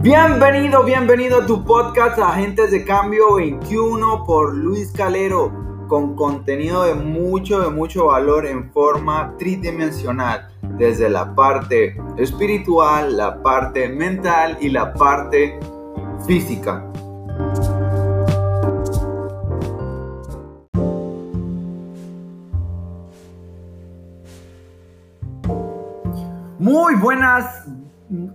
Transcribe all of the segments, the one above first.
Bienvenido, bienvenido a tu podcast Agentes de Cambio 21 por Luis Calero, con contenido de mucho, de mucho valor en forma tridimensional, desde la parte espiritual, la parte mental y la parte física. Muy buenas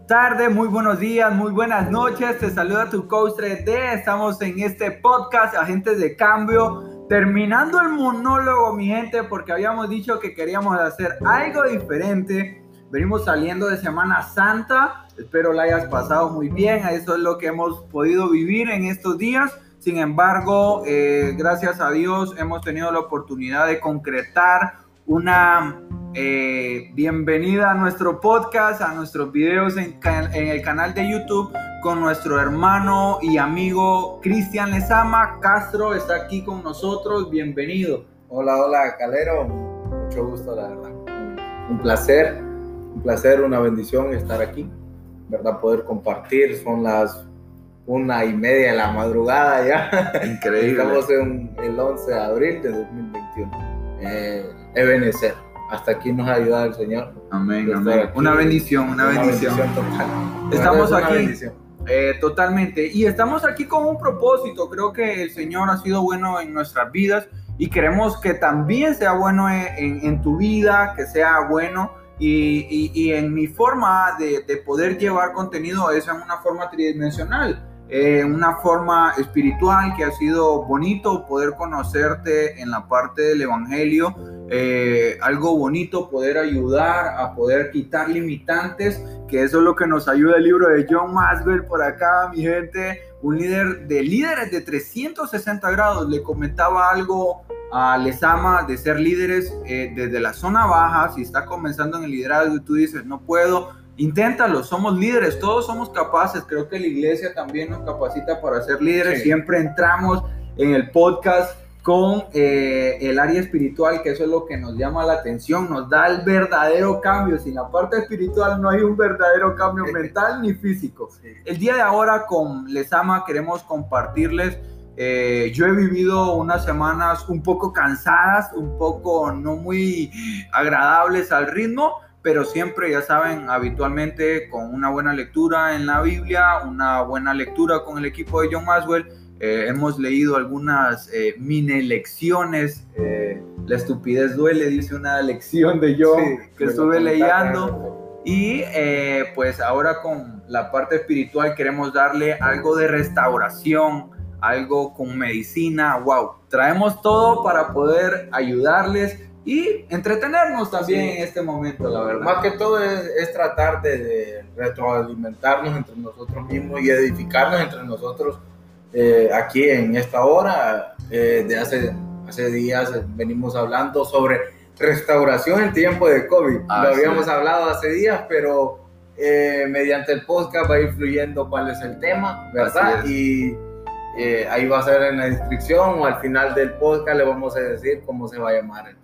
tardes, muy buenos días, muy buenas noches. Te saluda tu coach 3D. Estamos en este podcast Agentes de Cambio. Terminando el monólogo, mi gente, porque habíamos dicho que queríamos hacer algo diferente. Venimos saliendo de Semana Santa. Espero la hayas pasado muy bien. Eso es lo que hemos podido vivir en estos días. Sin embargo, eh, gracias a Dios hemos tenido la oportunidad de concretar una eh, bienvenida a nuestro podcast, a nuestros videos en, el canal de YouTube con nuestro hermano y amigo Cristian Lezama. Castro está aquí con nosotros, bienvenido. Hola, hola, Calero, mucho gusto, la verdad. Un placer, un placer, una bendición estar aquí, ¿verdad? Poder compartir, son las una y media de la madrugada ya. Increíble. Estamos en el 11 de abril de 2021. Eh, Ebenezer hasta aquí nos ha ayudado el Señor. Amén, amén. Una bendición, una, bendición. total. Estamos aquí. Eh, totalmente. Y estamos aquí con un propósito. Creo que el Señor ha sido bueno en nuestras vidas y queremos que también sea bueno en, tu vida, que sea bueno. Y, y, en mi forma de, de, poder llevar contenido es en una forma tridimensional, eh, una forma espiritual que ha sido bonito poder conocerte en la parte del Evangelio. Eh, algo bonito, poder ayudar a poder quitar limitantes, que eso es lo que nos ayuda el libro de John Maswell por acá, mi gente, un líder de líderes de 360 grados. Le comentaba algo a Lesama de ser líderes eh, desde la zona baja, si está comenzando en el liderazgo y tú dices, no puedo, inténtalo, somos líderes, todos somos capaces, creo que la iglesia también nos capacita para ser líderes, siempre entramos en el podcast con eh, el área espiritual, que eso es lo que nos llama la atención, nos da el verdadero cambio. Sin la parte espiritual no hay un verdadero cambio mental ni físico. El día de ahora con Lesama queremos compartirles, eh, yo he vivido unas semanas un poco cansadas, un poco no muy agradables al ritmo, pero siempre, ya saben, habitualmente con una buena lectura en la Biblia, una buena lectura con el equipo de John Maswell eh, hemos leído algunas eh, mini lecciones. Eh, la estupidez duele, dice una lección de yo que estuve leyendo. Y pues ahora con la parte espiritual queremos darle algo de restauración, algo con medicina. ¡Wow! Traemos todo para poder ayudarles y entretenernos también en este momento, la verdad. Más que todo es, tratar de retroalimentarnos entre nosotros mismos y edificarnos entre nosotros eh, aquí en esta hora. Eh, de hace, hace días venimos hablando sobre restauración en tiempo de COVID. Lo habíamos hablado hace días, pero eh, mediante el podcast va influyendo cuál es el tema, ¿verdad? Y ahí va a ser en la descripción o al final del podcast le vamos a decir cómo se va a llamar.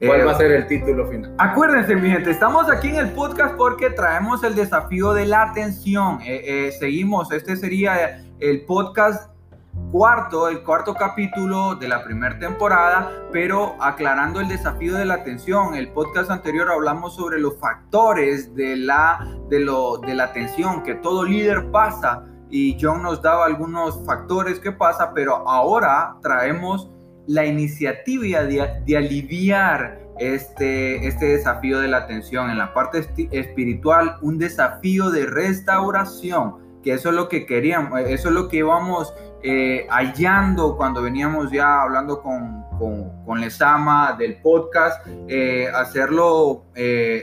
¿Cuál va a ser el título final? Acuérdense, mi gente, estamos aquí en el podcast porque traemos el desafío de la atención. seguimos, este sería el podcast cuarto, el cuarto capítulo de la primera temporada, pero aclarando el desafío de la atención. El podcast anterior hablamos sobre los factores de la, de lo, de la atención que todo líder pasa y John nos daba algunos factores que pasa, pero ahora traemos la iniciativa de, aliviar este, este desafío de la atención en la parte espiritual, un desafío de restauración que eso es lo que queríamos, eh, eso es lo que íbamos eh, hallando cuando veníamos ya hablando con, con, con Lesama del podcast, eh, hacerlo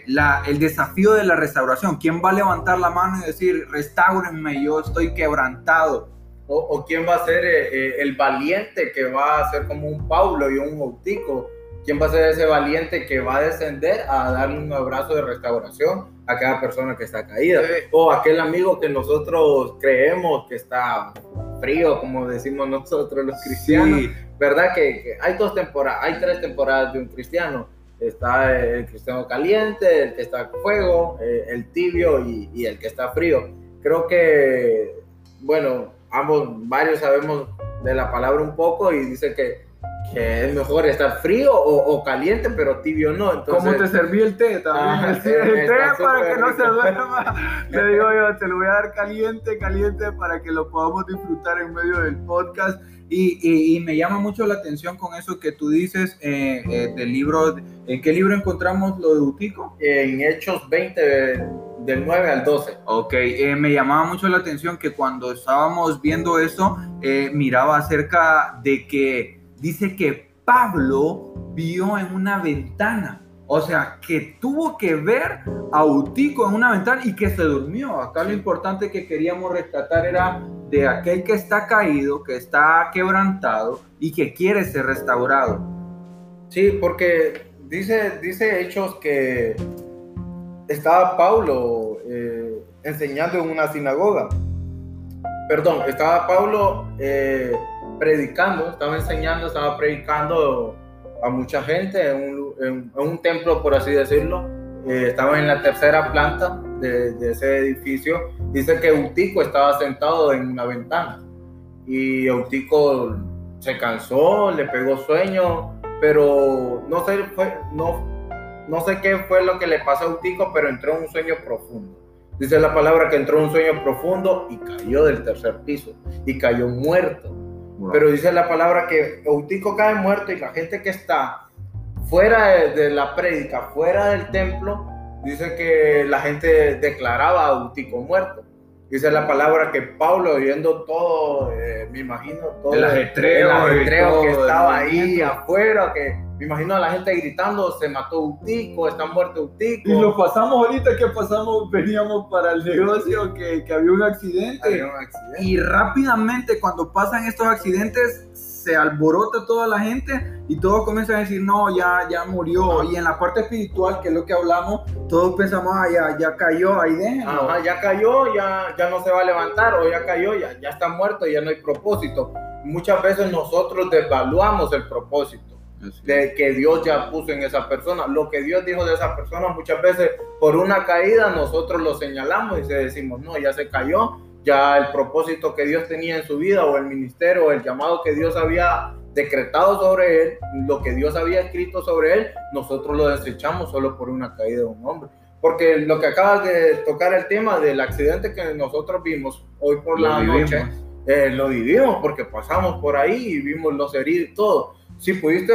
la, el desafío de la restauración. ¿Quién va a levantar la mano y decir, restáurenme, yo estoy quebrantado? O, o quién va a ser el valiente que va a ser como un Paulo y un Bautico ¿Quién va a ser ese valiente que va a descender a darle un abrazo de restauración a cada persona que está caída? O aquel amigo que nosotros creemos que está frío, como decimos nosotros los cristianos. ¿Verdad? Que, hay dos temporadas, hay tres temporadas de un cristiano. Está el cristiano caliente, el que está a fuego, eh, el tibio y, y el que está frío. creo que, bueno, ambos, varios sabemos de la palabra un poco y dice que, que es mejor estar frío o, caliente, pero tibio no. Entonces, ¿Cómo te serví el té también? el, té para que no se duerma. Le digo yo, te lo voy a dar caliente, caliente para que lo podamos disfrutar en medio del podcast. Y, y, me llama mucho la atención con eso que tú dices eh, eh, del libro. ¿En qué libro encontramos lo de Utico? En Hechos 20, del 9 al 12. Ok, eh, me llamaba mucho la atención que cuando estábamos viendo eso, miraba acerca de que dice que Pablo vio en una ventana. O sea, que tuvo que ver a Utico en una ventana y que se durmió. Acá lo importante que queríamos rescatar era de aquel que está caído, que está quebrantado y que quiere ser restaurado. Sí, porque dice, dice Hechos que estaba Pablo eh, enseñando en una sinagoga. Perdón, estaba Pablo eh, predicando, estaba enseñando, estaba predicando a mucha gente en un, templo, por así decirlo. Eh, estaba en la tercera planta de, ese edificio, dice que Eutico estaba sentado en una ventana y Eutico se cansó, le pegó sueño, pero no sé, fue, no, no sé qué fue lo que le pasó a Eutico, pero entró en un sueño profundo. Dice la palabra que entró en un sueño profundo y cayó del tercer piso y cayó muerto. Pero dice la palabra que Eutico cae muerto y la gente que está fuera de, de la prédica, fuera del templo, dice que la gente declaraba a Eutico muerto. Dice la palabra que Pablo, oyendo todo, eh, me imagino todo el ajetreo, que estaba ahí afuera, que me imagino a la gente gritando, se mató Utico, está muerto Utico. Y lo pasamos ahorita que pasamos, veníamos para el negocio, que, que había, un accidente, había un accidente. Y rápidamente cuando pasan estos accidentes, se alborota toda la gente y todos comienzan a decir, no, ya, ya murió. Y en la parte espiritual, que es lo que hablamos, todos pensamos, ah, ya, ya cayó, ahí déjenlo. ya cayó, ya, ya no se va a levantar, o ya cayó, ya, ya está muerto, ya no hay propósito. Muchas veces nosotros devaluamos el propósito de que Dios ya puso en esa persona. Lo que Dios dijo de esa persona, muchas veces por una caída nosotros lo señalamos y se decimos, no, ya se cayó, ya el propósito que Dios tenía en su vida o el ministerio o el llamado que Dios había decretado sobre él, lo que Dios había escrito sobre él, nosotros lo desechamos solo por una caída de un hombre. Porque lo que acabas de tocar el tema del accidente que nosotros vimos hoy por la noche, eh, lo vivimos porque pasamos por ahí y vimos los heridos y todo. Si pudiste,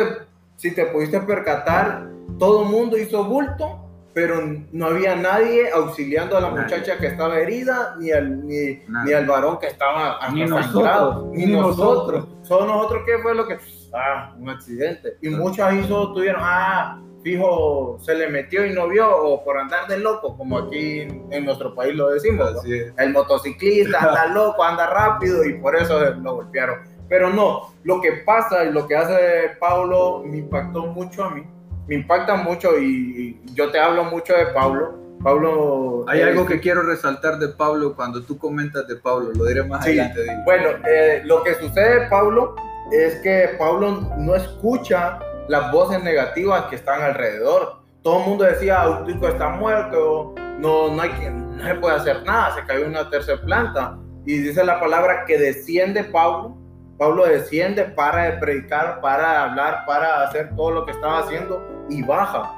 si te pudiste percatar, todo el mundo hizo bulto pero no había nadie auxiliando a la muchacha que estaba herida, ni al, ni, ni al varón que estaba ni nosotros, ni, nosotros. Solo nosotros, ¿qué fue lo que? Ah, un accidente. Y muchos ahí solo tuvieron, ah, fijo, se le metió y no vio, o por andar de loco, como aquí en nuestro país lo decimos. El motociclista anda loco, anda rápido y por eso lo golpearon. Pero no, lo que pasa y lo que hace Pablo me impactó mucho a mí me impacta mucho y, yo te hablo mucho de Pablo. Pablo. Hay algo que quiero resaltar de Pablo cuando tú comentas de Pablo, lo diré más adelante. Bueno, eh, lo que sucede, Pablo, es que Pablo no escucha las voces negativas que están alrededor. Todo el mundo decía, Autico está muerto, no, no, hay que, no se puede hacer nada, se cayó una tercera planta. Y dice la palabra que desciende Pablo Pablo desciende para de predicar, para hablar, para hacer todo lo que estaba haciendo y baja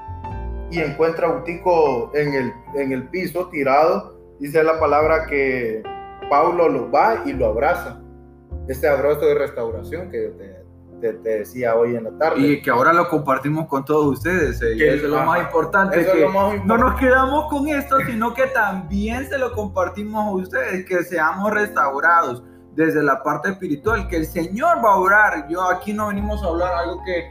y encuentra a Utico en el, en el piso tirado. Dice la palabra que Pablo lo va y lo abraza. Este abrazo de restauración que te, te, decía hoy en la tarde. Y que ahora lo compartimos con todos ustedes. Eh, eso es lo más importante. que No nos quedamos con esto, sino que también se lo compartimos a ustedes, que seamos restaurados desde la parte espiritual, que el Señor va a orar. Yo aquí no venimos a hablar algo que eh,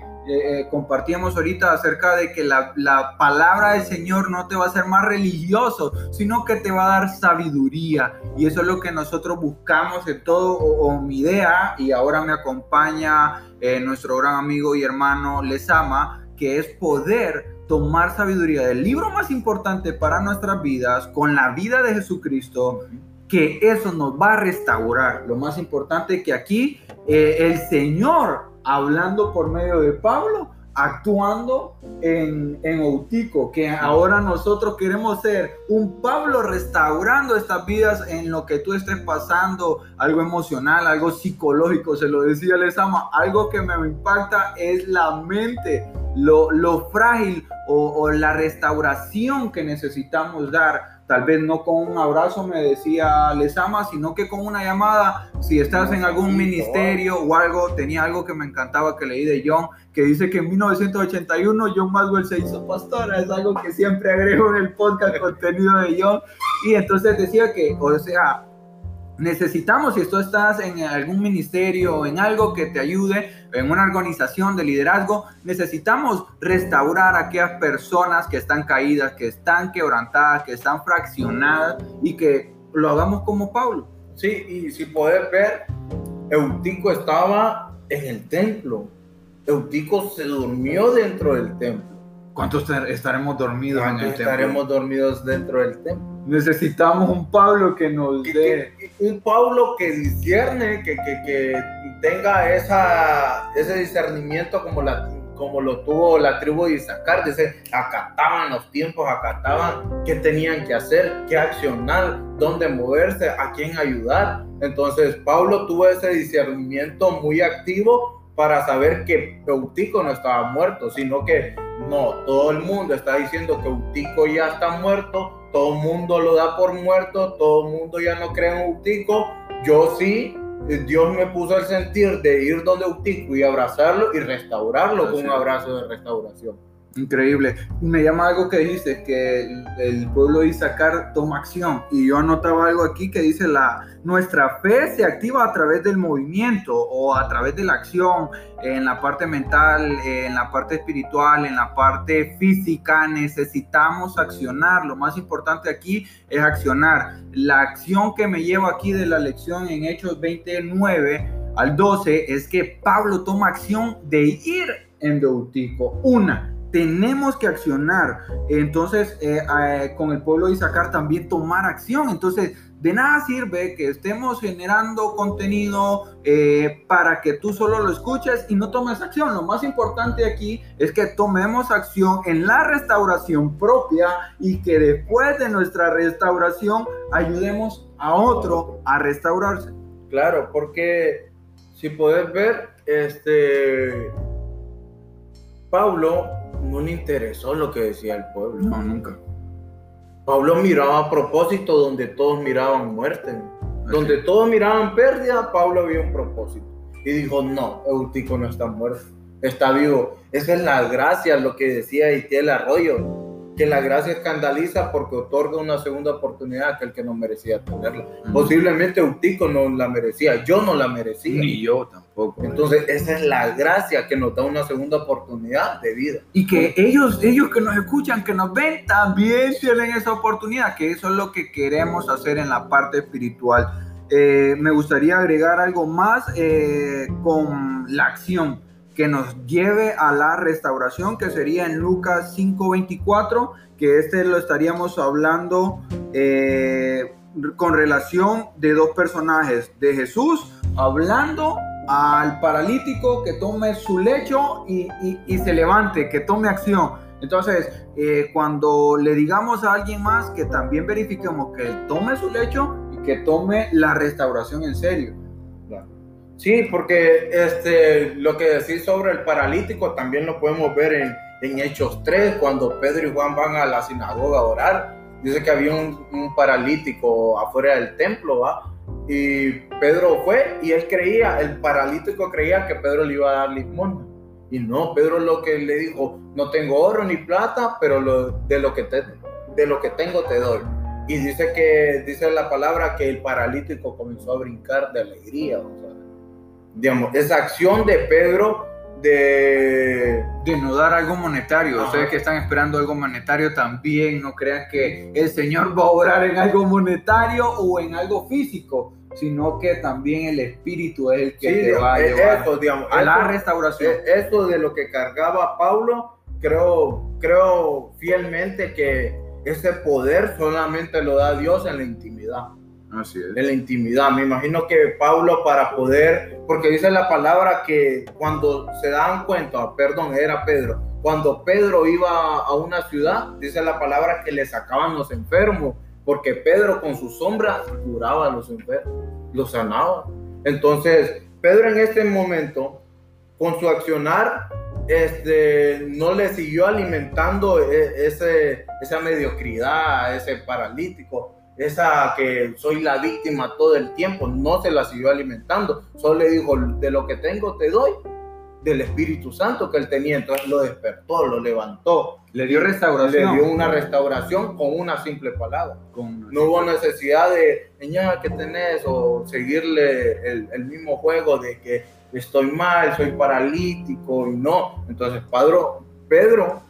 eh, compartíamos ahorita acerca de que la, la, palabra del Señor no te va a hacer más religioso, sino que te va a dar sabiduría. Y eso es lo que nosotros buscamos en todo, o, mi idea, y ahora me acompaña eh, nuestro gran amigo y hermano Lesama, que es poder tomar sabiduría del libro más importante para nuestras vidas, con la vida de Jesucristo, que eso nos va a restaurar. Lo más importante que aquí eh, el Señor, hablando por medio de Pablo, actuando en, en Outico, que ahora nosotros queremos ser un Pablo restaurando estas vidas en lo que tú estés pasando, algo emocional, algo psicológico, se lo decía ama algo que me impacta es la mente, lo, lo frágil o la restauración que necesitamos dar tal vez no con un abrazo me decía les ama, sino que con una llamada, si estás en algún ministerio o algo, tenía algo que me encantaba que leí de John, que dice que en 1981 John Maxwell se hizo pastora, es algo que siempre agrego en el podcast contenido de John, y entonces decía que, o sea, necesitamos, si tú estás en algún ministerio, en algo que te ayude, en una organización de liderazgo, necesitamos restaurar a aquellas personas que están caídas, que están quebrantadas, que están fraccionadas y que lo hagamos como Pablo. Sí, y si puedes ver, Eutico estaba en el templo. Eutico se durmió dentro del templo. ¿Cuántos estaremos dormidos en el templo? Estaremos dormidos dentro del templo. Necesitamos un Pablo que nos dé. un Pablo que discierne, que, que, que, tenga esa, ese discernimiento como, la, como lo tuvo la tribu de Isaacar. Dice, acataban los tiempos, acataban qué tenían que hacer, qué accionar, dónde moverse, a quién ayudar. Entonces, Pablo tuvo ese discernimiento muy activo para saber que Eutico no estaba muerto, sino que no, todo el mundo está diciendo que Eutico ya está muerto, todo el mundo lo da por muerto, todo el mundo ya no cree en Eutico. Yo sí, Dios me puso el sentir de ir donde Eutico y abrazarlo y restaurarlo con un abrazo de restauración. Increíble. Me llama algo que dijiste, que el, pueblo de Isaacar toma acción. Y yo anotaba algo aquí que dice, la, nuestra fe se activa a través del movimiento o a través de la acción, en la parte mental, en la parte espiritual, en la parte física. Necesitamos accionar. Lo más importante aquí es accionar. La acción que me llevo aquí de la lección en Hechos 29 al 12 es que Pablo toma acción de ir en Beutico. Una, tenemos que accionar. Entonces, eh, eh, con el pueblo de Isaacar también tomar acción. Entonces, de nada sirve que estemos generando contenido eh, para que tú solo lo escuches y no tomes acción. Lo más importante aquí es que tomemos acción en la restauración propia y que después de nuestra restauración ayudemos a otro a restaurarse. Claro, porque si puedes ver, este Pablo no le interesó lo que decía el pueblo. No, nunca. Pablo miraba a propósito donde todos miraban muerte. Donde todos miraban pérdida, Pablo vio un propósito. Y dijo, no, Eutico no está muerto, está vivo. Esa es la gracia, lo que decía Itiel Arroyo que la gracia escandaliza porque otorga una segunda oportunidad a aquel que no merecía tenerla. Posiblemente Eutico no la merecía, yo no la merecía. Ni yo tampoco. Entonces, esa es la gracia que nos da una segunda oportunidad de vida. Y que ellos, ellos que nos escuchan, que nos ven, también tienen esa oportunidad, que eso es lo que queremos hacer en la parte espiritual. Eh, me gustaría agregar algo más eh, con la acción que nos lleve a la restauración, que sería en Lucas 5:24, que este lo estaríamos hablando eh, con relación de dos personajes, de Jesús hablando al paralítico que tome su lecho y, se levante, que tome acción. Entonces, eh, cuando le digamos a alguien más que también verifiquemos que tome su lecho y que tome la restauración en serio. Sí, porque este, lo que decís sobre el paralítico también lo podemos ver en, en, Hechos 3, cuando Pedro y Juan van a la sinagoga a orar. Dice que había un, paralítico afuera del templo, ¿va? Y Pedro fue y él creía, el paralítico creía que Pedro le iba a dar limosna. Y no, Pedro lo que le dijo, no tengo oro ni plata, pero lo, de, lo que te, de lo que tengo te doy. Y dice que, dice la palabra que el paralítico comenzó a brincar de alegría. O sea, digamos, esa acción de Pedro de... De no dar algo monetario. Ustedes que están esperando algo monetario también, no crean que el Señor va a orar en algo monetario o en algo físico, sino que también el Espíritu es el que te va a llevar a la restauración. Esto de lo que cargaba Pablo, creo, creo fielmente que ese poder solamente lo da Dios en la intimidad. Así es. En la intimidad. Me imagino que Pablo para poder, porque dice la palabra que cuando se dan cuenta, perdón, era Pedro, cuando Pedro iba a una ciudad, dice la palabra que le sacaban los enfermos, porque Pedro con su sombra curaba a los enfermos, los sanaba. Entonces, Pedro en este momento, con su accionar, este, no le siguió alimentando e, ese, esa mediocridad, ese paralítico, esa que soy la víctima todo el tiempo, no se la siguió alimentando, solo le dijo, de lo que tengo te doy, del Espíritu Santo que él tenía, entonces lo despertó, lo levantó. Le dio restauración. Le dio una restauración con una simple palabra. no hubo necesidad de, niña, ¿qué tenés? O seguirle el, el mismo juego de que estoy mal, soy paralítico y no. Entonces Pedro, Pedro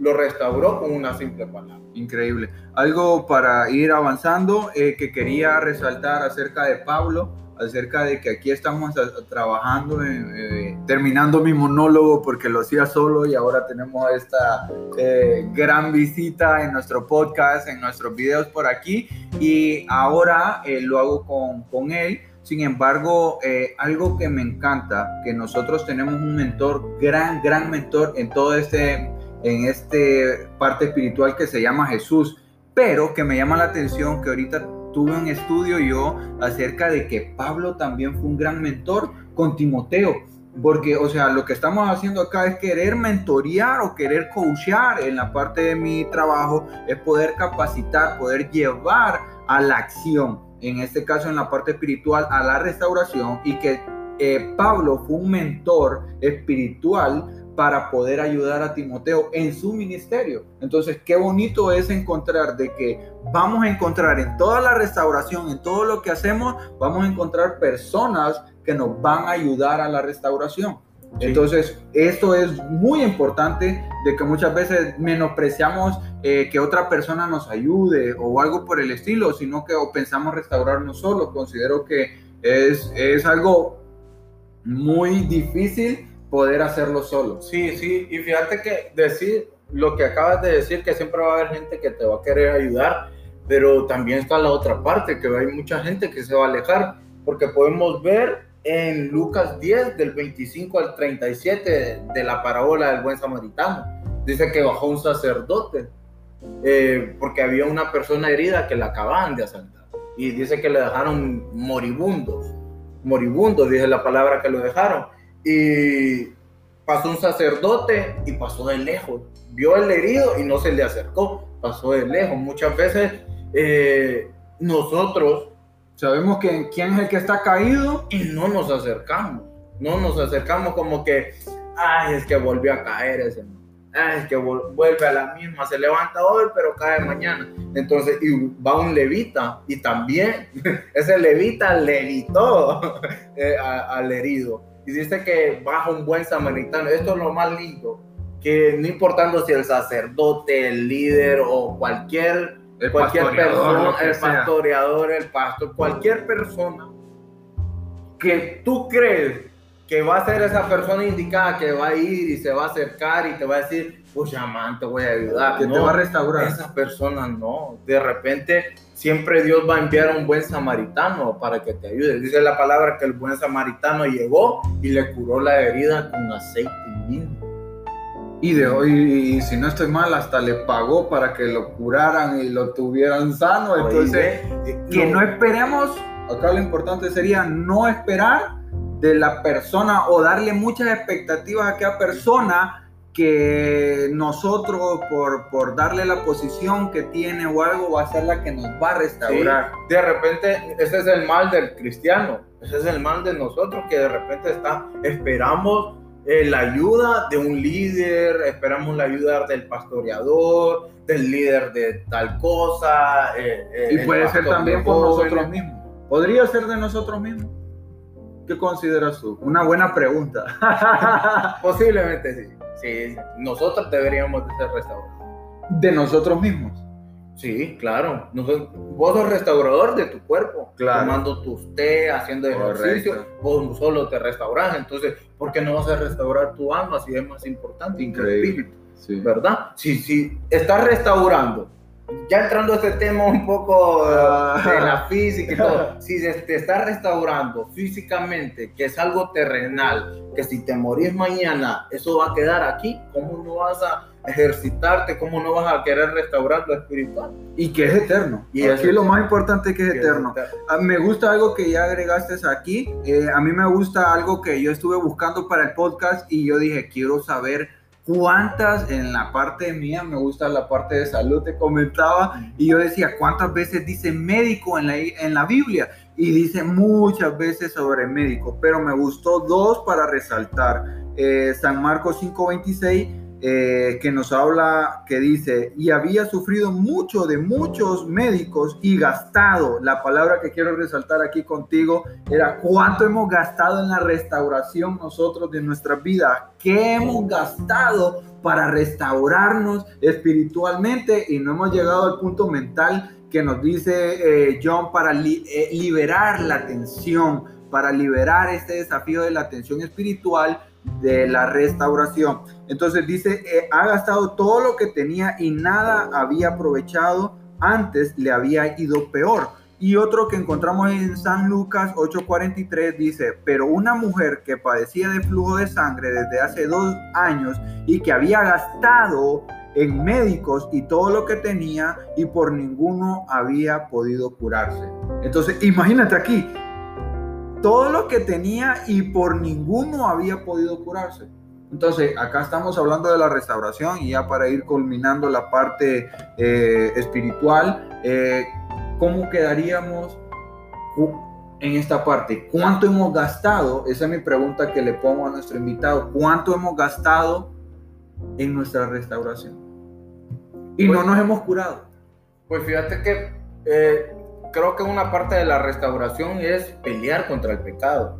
lo restauró con una simple palabra. Increíble. Algo para ir avanzando eh, que quería resaltar acerca de Pablo, acerca de que aquí estamos trabajando, eh, terminando mi monólogo porque lo hacía solo y ahora tenemos esta eh, gran visita en nuestro podcast, en nuestros videos por aquí y ahora lo hago con, con él sin embargo, eh, algo que me encanta, que nosotros tenemos un mentor, gran, gran mentor en todo este, en este parte espiritual que se llama Jesús, pero que me llama la atención que ahorita tuve un estudio yo acerca de que Pablo también fue un gran mentor con Timoteo. Porque, o sea, lo que estamos haciendo acá es querer mentorear o querer coachear en la parte de mi trabajo, es poder capacitar, poder llevar a la acción en este caso en la parte espiritual, a la restauración y que eh, Pablo fue un mentor espiritual para poder ayudar a Timoteo en su ministerio. Entonces, qué bonito es encontrar de que vamos a encontrar en toda la restauración, en todo lo que hacemos, vamos a encontrar personas que nos van a ayudar a la restauración. Entonces, esto es muy importante de que muchas veces menospreciamos eh, que otra persona nos ayude o algo por el estilo, sino que pensamos restaurarnos solos. Considero que es, es algo muy difícil poder hacerlo solo. Sí, sí, y fíjate que decir lo que acabas de decir, que siempre va a haber gente que te va a querer ayudar, pero también está la otra parte, que hay mucha gente que se va a alejar, porque podemos ver en Lucas 10, del 25 al 37 de la parábola del buen samaritano. Dice que bajó un sacerdote eh, porque había una persona herida que la acababan de asaltar. Y dice que le dejaron moribundos. Moribundos, dice la palabra que lo dejaron. Y pasó un sacerdote y pasó de lejos. Vio al herido y no se le acercó. Pasó de lejos. Muchas veces eh, nosotros Sabemos que quién es el que está caído y no nos acercamos. No nos acercamos como que, ay, es que volvió a caer ese. Ay, es que vuelve a la misma, se levanta hoy, pero cae mañana. Entonces, y va un levita y también ese levita levitó eh, al herido. Y dice que baja un buen samaritano. Esto es lo más lindo, que no importando si el sacerdote, el líder o cualquier el cualquier persona, el pastoreador, el pastor, cualquier persona que tú crees que va a ser esa persona indicada que va a ir y se va a acercar y te va a decir, pues man, te voy a ayudar. Que te va a restaurar. Esa persona no. De repente, siempre Dios va a enviar a un buen samaritano para que te ayude. Dice la palabra que el buen samaritano llegó y le curó la herida con aceite y y de hoy, si no estoy mal, hasta le pagó para que lo curaran y lo tuvieran sano. Entonces, que no esperemos, acá lo importante sería no esperar de la persona o darle muchas expectativas a aquella persona que nosotros por, por darle la posición que tiene o algo va a ser la que nos va a restaurar. de repente ese es el mal del cristiano, ese es el mal de nosotros que de repente está, esperamos eh, la ayuda de un líder, esperamos la ayuda del pastoreador, del líder de tal cosa. Eh, eh, y puede ser también por nosotros mismos. Podría ser de nosotros mismos. ¿Qué consideras tú? Una buena pregunta. Posiblemente sí. Sí, nosotros deberíamos de ser restaurados. De nosotros mismos. Sí, claro. vos sos restaurador de tu cuerpo, claro. tomando tus té, haciendo ejercicio, vos solo te restauras. Entonces, ¿por qué no vas a restaurar tu alma si es más importante? Increíble. ¿Verdad? Si, si estás restaurando, ya entrando a este tema un poco ah. de la física y todo, si te estás restaurando físicamente, que es algo terrenal, que si te morís mañana, eso va a quedar aquí, ¿cómo no vas a ejercitarte, cómo no vas a querer restaurar lo espiritual? Y que es eterno. Y aquí lo más importante que es eterno. Ah, me gusta algo que ya agregaste aquí. Eh, a mí me gusta algo que yo estuve buscando para el podcast y yo dije, quiero saber cuántas en la parte mía, me gusta la parte de salud, te comentaba, y yo decía, ¿cuántas veces dice médico en la, en la Biblia? Y dice muchas veces sobre médico, pero me gustó dos para resaltar. Eh, San Marcos 5:26 eh, que nos habla, que dice, y había sufrido mucho de muchos médicos y gastado, la palabra que quiero resaltar aquí contigo era cuánto hemos gastado en la restauración nosotros de nuestra vida, qué hemos gastado para restaurarnos espiritualmente y no hemos llegado al punto mental que nos dice eh, John para eh, liberar la tensión, para liberar este desafío de la tensión espiritual de la restauración. Entonces dice, eh, ha gastado todo lo que tenía y nada había aprovechado, antes le había ido peor. Y otro que encontramos en San Lucas 8:43 dice, pero una mujer que padecía de flujo de sangre desde hace dos años y que había gastado en médicos y todo lo que tenía y por ninguno había podido curarse. Entonces, imagínate aquí, todo lo que tenía y por ninguno había podido curarse. Entonces, acá estamos hablando de la restauración y ya para ir culminando la parte eh, espiritual, eh, ¿cómo quedaríamos en esta parte? ¿Cuánto hemos gastado? Esa es mi pregunta que le pongo a nuestro invitado. ¿Cuánto hemos gastado en nuestra restauración? Y no pues nos hemos curado. Pues fíjate que eh, creo que una parte de la restauración es pelear contra el pecado.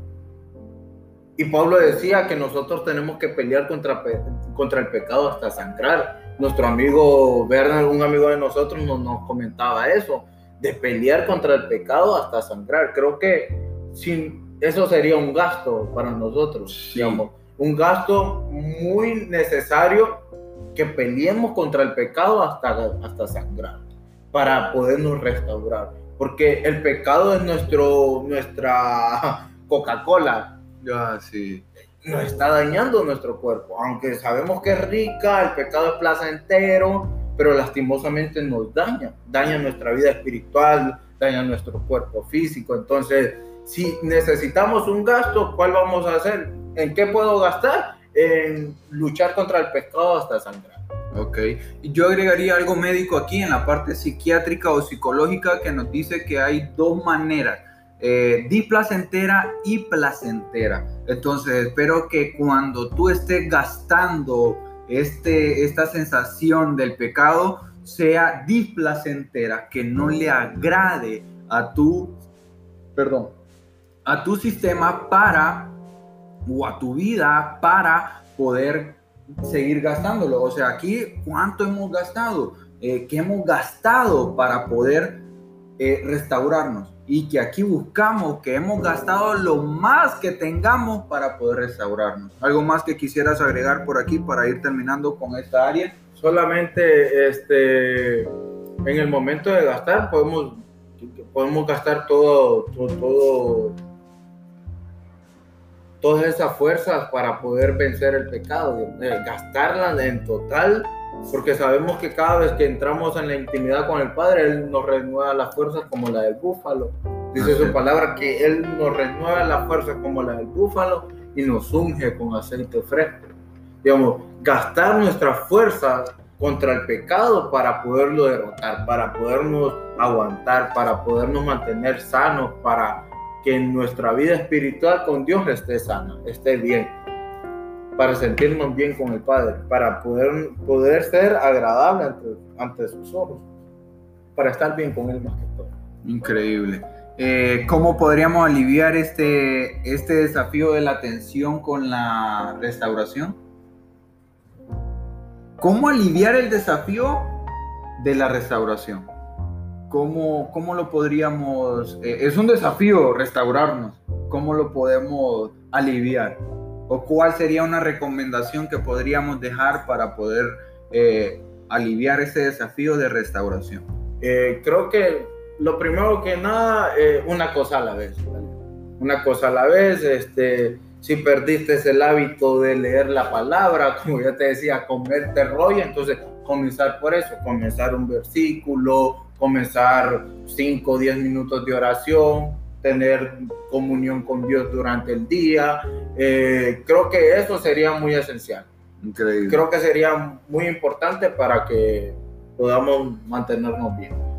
Y Pablo decía que nosotros tenemos que pelear contra, contra el pecado hasta sangrar. Nuestro amigo Bernard, un amigo de nosotros, nos, nos comentaba eso, de pelear contra el pecado hasta sangrar. Creo que sin, eso sería un gasto para nosotros, digamos, un gasto muy necesario que peleemos contra el pecado hasta, hasta sangrar para podernos restaurar porque el pecado es nuestro, nuestra Coca-Cola. Ya, sí. Nos está dañando nuestro cuerpo. Aunque sabemos que es rica, el pecado es placentero, pero lastimosamente nos daña. Daña nuestra vida espiritual, daña nuestro cuerpo físico. Entonces, si necesitamos un gasto, ¿cuál vamos a hacer? ¿En qué puedo gastar? En luchar contra el pecado hasta sangrar. Ok, yo agregaría algo médico aquí en la parte psiquiátrica o psicológica que nos dice que hay dos maneras, eh, displacentera y placentera. Entonces espero que cuando tú estés gastando este, esta sensación del pecado sea displacentera, que no le agrade a tu, perdón, a tu sistema para o a tu vida para poder seguir gastándolo. O sea, aquí, ¿cuánto hemos gastado? Eh, ¿Qué hemos gastado para poder eh, restaurarnos? Y que aquí buscamos que hemos gastado lo más que tengamos para poder restaurarnos. ¿Algo más que quisieras agregar por aquí para ir terminando con esta área? Solamente este, en el momento de gastar podemos, podemos gastar todo, todo, todo todas esas fuerzas para poder vencer el pecado, gastarlas en total, porque sabemos que cada vez que entramos en la intimidad con el Padre, Él nos renueva las fuerzas como la del búfalo. Dice su palabra que Él nos renueva las fuerzas como la del búfalo y nos unge con aceite fresco. Digamos, gastar nuestras fuerzas contra el pecado para poderlo derrotar, para podernos aguantar, para podernos mantener sanos, para que nuestra vida espiritual con Dios esté sana, esté bien, para sentirnos bien con el Padre, para poder, poder ser agradable ante, ante sus ojos, para estar bien con Él más que todo. Increíble. Eh, ¿Cómo podríamos aliviar este, este desafío de la tensión con la restauración? ¿Cómo aliviar el desafío de la restauración? ¿Cómo, cómo lo podríamos, eh, es un desafío restaurarnos, cómo lo podemos aliviar? ¿O cuál sería una recomendación que podríamos dejar para poder eh, aliviar ese desafío de restauración? Eh, creo que lo primero que nada, eh, una cosa a la vez. Una cosa a la vez, este, si perdiste el hábito de leer la palabra, como ya te decía, comerte rollo, entonces comenzar por eso, comenzar un versículo, comenzar 5 o 10 minutos de oración, tener comunión con Dios durante el día. Eh, creo que eso sería muy esencial. Increíble. Creo que sería muy importante para que podamos mantenernos bien.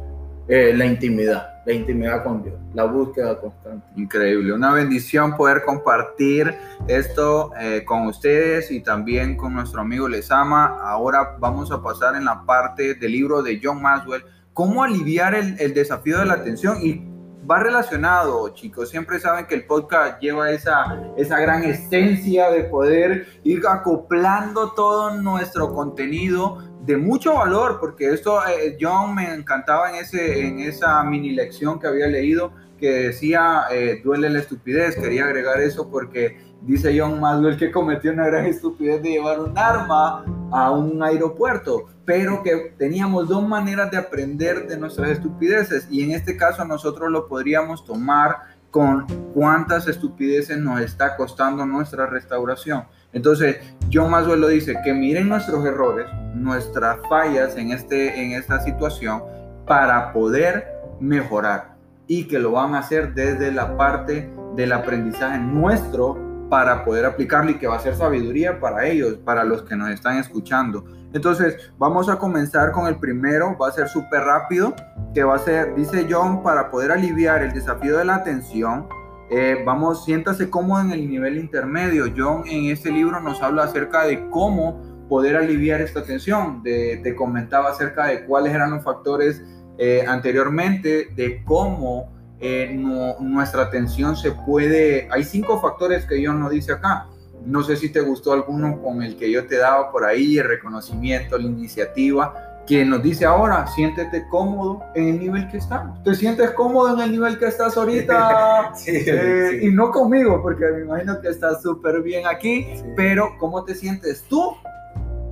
Eh, la intimidad, la intimidad con Dios, la búsqueda constante. Increíble, una bendición poder compartir esto eh, con ustedes y también con nuestro amigo Les Ama. Ahora vamos a pasar en la parte del libro de John Maxwell, cómo aliviar el, el desafío de la atención y va relacionado, chicos. Siempre saben que el podcast lleva esa, esa gran esencia de poder ir acoplando todo nuestro contenido de mucho valor, porque esto, eh, John me encantaba en, ese, en esa mini lección que había leído que decía, eh, duele la estupidez. Quería agregar eso porque dice John Maxwell que cometió una gran estupidez de llevar un arma a un aeropuerto, pero que teníamos dos maneras de aprender de nuestras estupideces y en este caso nosotros lo podríamos tomar con cuántas estupideces nos está costando nuestra restauración. Entonces, John Maxwell lo dice, que miren nuestros errores, nuestras fallas en, este, en esta situación para poder mejorar y que lo van a hacer desde la parte del aprendizaje nuestro para poder aplicarlo y que va a ser sabiduría para ellos, para los que nos están escuchando. Entonces, vamos a comenzar con el primero, va a ser súper rápido, que va a ser, dice John, para poder aliviar el desafío de la atención, eh, vamos, siéntase cómodo en el nivel intermedio. John en este libro nos habla acerca de cómo poder aliviar esta tensión. De, te comentaba acerca de cuáles eran los factores eh, anteriormente, de cómo eh, nuestra atención se puede... Hay cinco factores que yo no dice acá. No sé si te gustó alguno con el que yo te daba por ahí, el reconocimiento, la iniciativa, que nos dice ahora, siéntete cómodo en el nivel que estás. ¿Te sientes cómodo en el nivel que estás ahorita? Eh, y no conmigo, porque me imagino que estás súper bien aquí, pero ¿cómo te sientes tú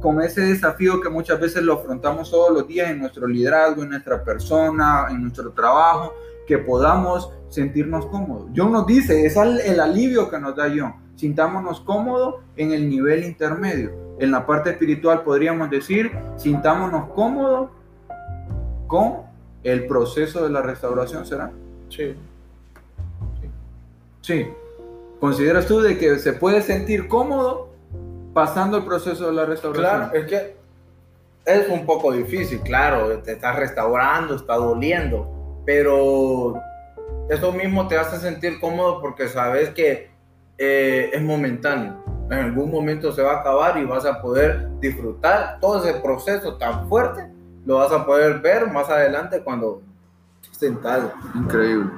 con ese desafío que muchas veces lo afrontamos todos los días en nuestro liderazgo, en nuestra persona, en nuestro trabajo? que podamos sentirnos cómodos. John nos dice, es el alivio que nos da John. Sintámonos cómodos en el nivel intermedio. En la parte espiritual podríamos decir, sintámonos cómodos con el proceso de la restauración, ¿será? Sí. Sí. ¿Consideras tú de que se puede sentir cómodo pasando el proceso de la restauración? Claro, es que es un poco difícil, claro, te estás restaurando, está doliendo, pero eso mismo te hace sentir cómodo porque sabes que eh, es momentáneo. En algún momento se va a acabar y vas a poder disfrutar todo ese proceso tan fuerte. Lo vas a poder ver más adelante cuando estés sentado. Increíble.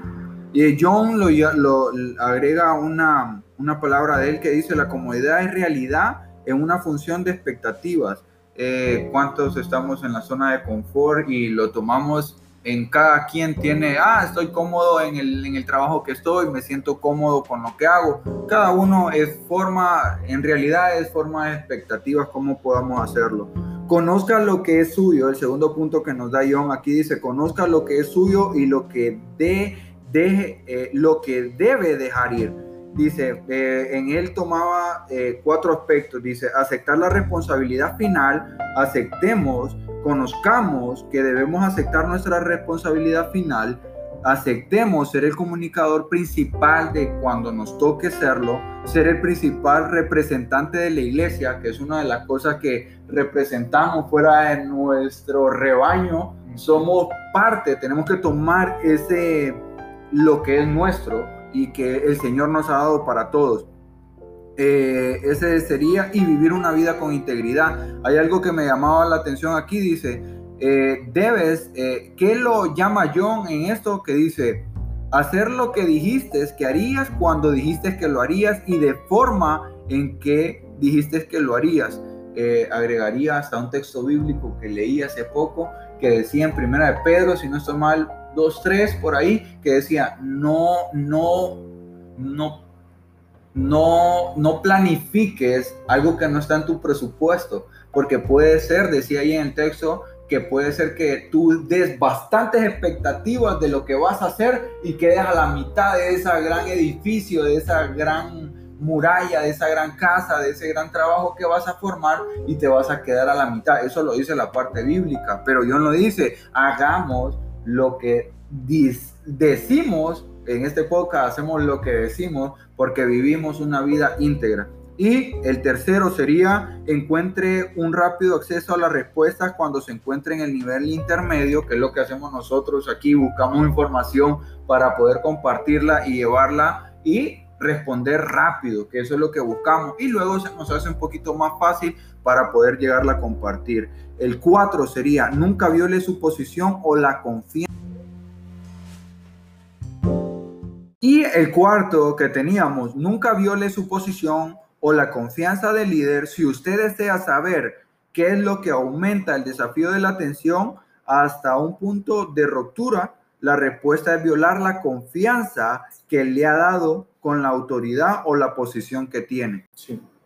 Y John lo, lo agrega una, una, palabra de él que dice, la comodidad es realidad en una función de expectativas. Eh, ¿Cuántos estamos en la zona de confort y lo tomamos en cada quien tiene, ah, estoy cómodo en el, en el trabajo que estoy, me siento cómodo con lo que hago. Cada uno es forma, en realidad es forma de expectativas, cómo podamos hacerlo. Conozca lo que es suyo, el segundo punto que nos da John aquí dice, conozca lo que es suyo y lo que, de, deje, eh, lo que debe dejar ir. Dice, eh, en él tomaba eh, cuatro aspectos, dice, aceptar la responsabilidad final, aceptemos conozcamos que debemos aceptar nuestra responsabilidad final, aceptemos ser el comunicador principal de cuando nos toque serlo, ser el principal representante de la iglesia, que es una de las cosas que representamos fuera de nuestro rebaño, somos parte, tenemos que tomar ese lo que es nuestro y que el Señor nos ha dado para todos. Eh, ese sería y vivir una vida con integridad. Hay algo que me llamaba la atención aquí, dice, eh, debes, eh, ¿qué lo llama John en esto? Que dice, hacer lo que dijiste que harías cuando dijiste que lo harías y de forma en que dijiste que lo harías. agregaría hasta un texto bíblico que leí hace poco que decía en primera de Pedro, si no estoy mal, 2.3 por ahí, que decía, no, no, no no, no planifiques algo que no está en tu presupuesto, porque puede ser, decía ahí en el texto, que puede ser que tú des bastantes expectativas de lo que vas a hacer y quedes a la mitad de ese gran edificio, de esa gran muralla, de esa gran casa, de ese gran trabajo que vas a formar y te vas a quedar a la mitad. Eso lo dice la parte bíblica, pero Dios lo dice, hagamos lo que decimos, en este podcast hacemos lo que decimos porque vivimos una vida íntegra. Y el tercero sería encuentre un rápido acceso a las respuestas cuando se encuentre en el nivel intermedio, que es lo que hacemos nosotros aquí, buscamos información para poder compartirla y llevarla y responder rápido, que eso es lo que buscamos. Y luego se nos hace un poquito más fácil para poder llegarla a compartir. El cuatro sería nunca viole su posición o la confianza. Y el cuarto que teníamos, nunca viole su posición o la confianza del líder, si usted desea saber qué es lo que aumenta el desafío de la atención hasta un punto de ruptura, la respuesta es violar la confianza que le ha dado con la autoridad o la posición que tiene.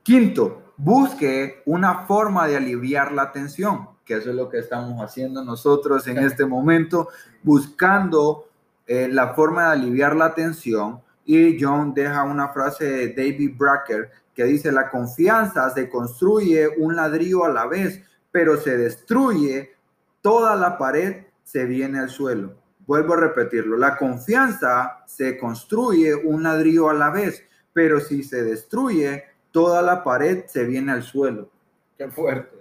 Quinto, busque una forma de aliviar la tensión, que eso es lo que estamos haciendo nosotros en este momento, buscando eh, la forma de aliviar la tensión. Y John deja una frase de David Bracker que dice, la confianza se construye un ladrillo a la vez, pero se destruye toda la pared, se viene al suelo. Vuelvo a repetirlo, la confianza se construye un ladrillo a la vez, pero si se destruye, toda la pared se viene al suelo. Qué fuerte.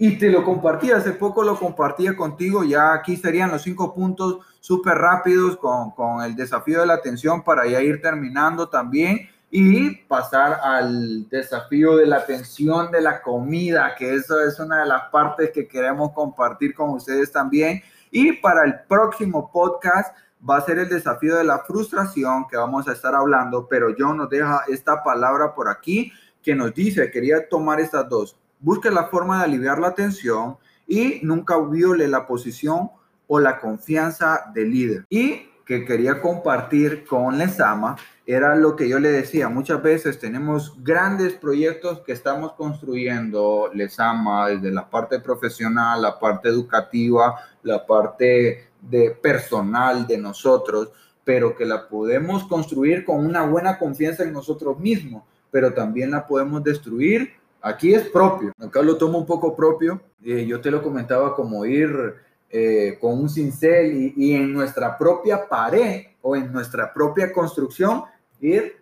Y te lo compartí, hace poco lo compartía contigo, ya aquí serían los cinco puntos súper rápidos con, con el desafío de la atención para ya ir terminando también y pasar al desafío de la atención de la comida, que eso es una de las partes que queremos compartir con ustedes también. Y para el próximo podcast va a ser el desafío de la frustración que vamos a estar hablando, pero John nos deja esta palabra por aquí que nos dice, quería tomar estas dos, busque la forma de aliviar la tensión y nunca viole la posición o la confianza del líder. Y que quería compartir con Lesama era lo que yo le decía, muchas veces tenemos grandes proyectos que estamos construyendo, les ama desde la parte profesional, la parte educativa, la parte de personal de nosotros, pero que la podemos construir con una buena confianza en nosotros mismos, pero también la podemos destruir. Aquí es propio, acá lo tomo un poco propio, eh, yo te lo comentaba como ir eh, con un cincel y, en nuestra propia pared o en nuestra propia construcción ir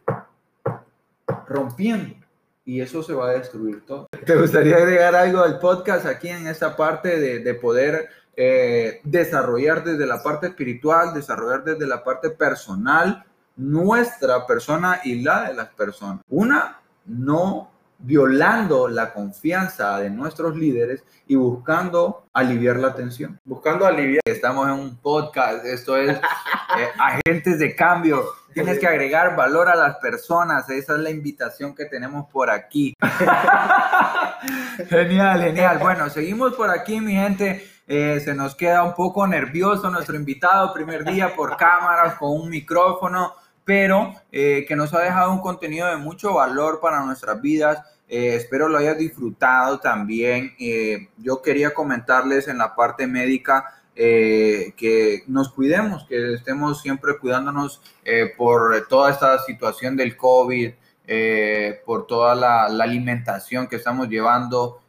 rompiendo y eso se va a destruir todo. ¿Te gustaría agregar algo al podcast aquí en esta parte de, de poder eh, desarrollar desde la parte espiritual, desarrollar desde la parte personal nuestra persona y la de las personas? Una, no violando la confianza de nuestros líderes y buscando aliviar la tensión. Buscando aliviar. Estamos en un podcast, esto es eh, agentes de cambio. Tienes que agregar valor a las personas, esa es la invitación que tenemos por aquí. genial, genial. Bueno, seguimos por aquí, mi gente. Eh, se nos queda un poco nervioso nuestro invitado, primer día por cámaras, con un micrófono pero eh, que nos ha dejado un contenido de mucho valor para nuestras vidas. Eh, espero lo hayas disfrutado también. Eh, yo quería comentarles en la parte médica que nos cuidemos, que estemos siempre cuidándonos por toda esta situación del COVID, por toda la, la, alimentación que estamos llevando.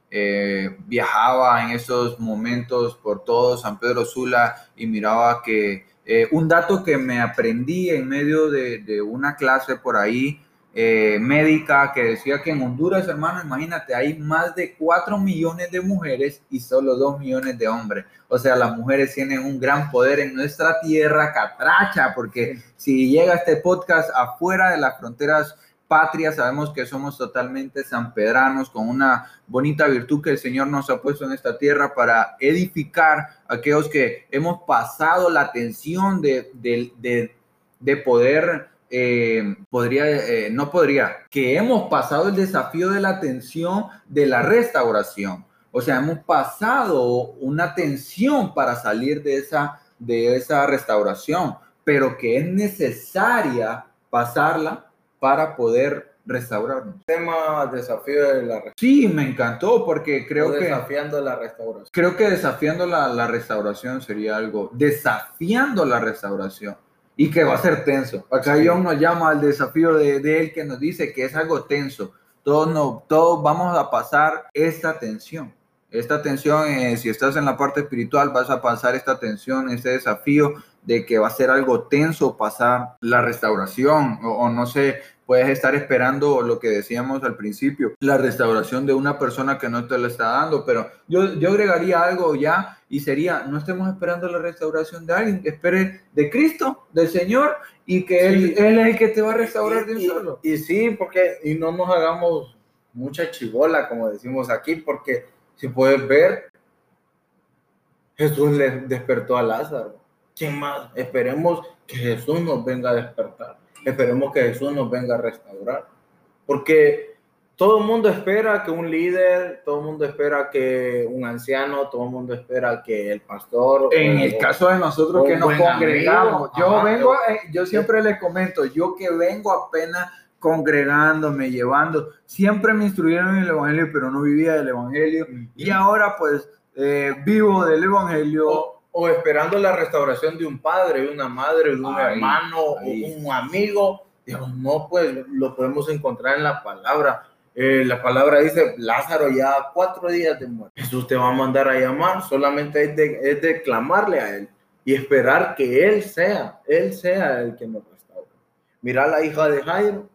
viajaba en esos momentos por todo San Pedro Sula y miraba que eh, un dato que me aprendí en medio de, una clase por ahí eh, médica que decía que en Honduras, hermano, imagínate, hay más de 4 millones de mujeres y solo 2 millones de hombres. O sea, las mujeres tienen un gran poder en nuestra tierra, catracha, porque si llega este podcast afuera de las fronteras patria, sabemos que somos totalmente sanpedranos, con una bonita virtud que el Señor nos ha puesto en esta tierra para edificar a aquellos que hemos pasado la tensión de, de, poder, eh, podría, eh, no podría, que hemos pasado el desafío de la tensión de la restauración. O sea, hemos pasado una tensión para salir de esa, de esa restauración, pero que es necesaria pasarla para poder restaurarnos. Tema desafío de la restauración. Sí, me encantó porque creo que... Desafiando la restauración. Creo que desafiando la, la, restauración sería algo, desafiando la restauración y que va a ser tenso. Acá. John nos llama al desafío de, de, él que nos dice que es algo tenso. Todos, no, todos vamos a pasar esta tensión. Esta tensión, eh, si estás en la parte espiritual, vas a pasar esta tensión, este desafío de que va a ser algo tenso pasar la restauración o, o no sé, puedes estar esperando lo que decíamos al principio, la restauración de una persona que no te lo está dando, pero yo, yo agregaría algo ya y sería, no estemos esperando la restauración de alguien, espere de Cristo, del Señor, y que sí. él, él, es el que te va a restaurar de un y, solo. Y sí, porque, y no nos hagamos mucha chivola, como decimos aquí, porque si puedes ver, Jesús le despertó a Lázaro. ¿Quién más? Esperemos que Jesús nos venga a despertar. Esperemos que Jesús nos venga a restaurar. Porque todo el mundo espera que un líder, todo el mundo espera que un anciano, todo el mundo espera que el pastor. En o, el caso de nosotros que nos congregamos, amigo, yo vengo, eh, yo siempre les comento, yo que vengo apenas congregándome, llevando, siempre me instruyeron en el Evangelio, pero no vivía del Evangelio. -huh. Y ahora pues eh, vivo del Evangelio. O, o, esperando la restauración de un padre, de una madre, de un ahí, hermano, ahí. un amigo. Dios, no, pues lo podemos encontrar en la palabra. Eh, la palabra dice, Lázaro ya cuatro días de muerte. Jesús te va a mandar a llamar, solamente es de, es de clamarle a Él y esperar que Él sea, Él sea el que nos restaure. Mira la hija de Jairo,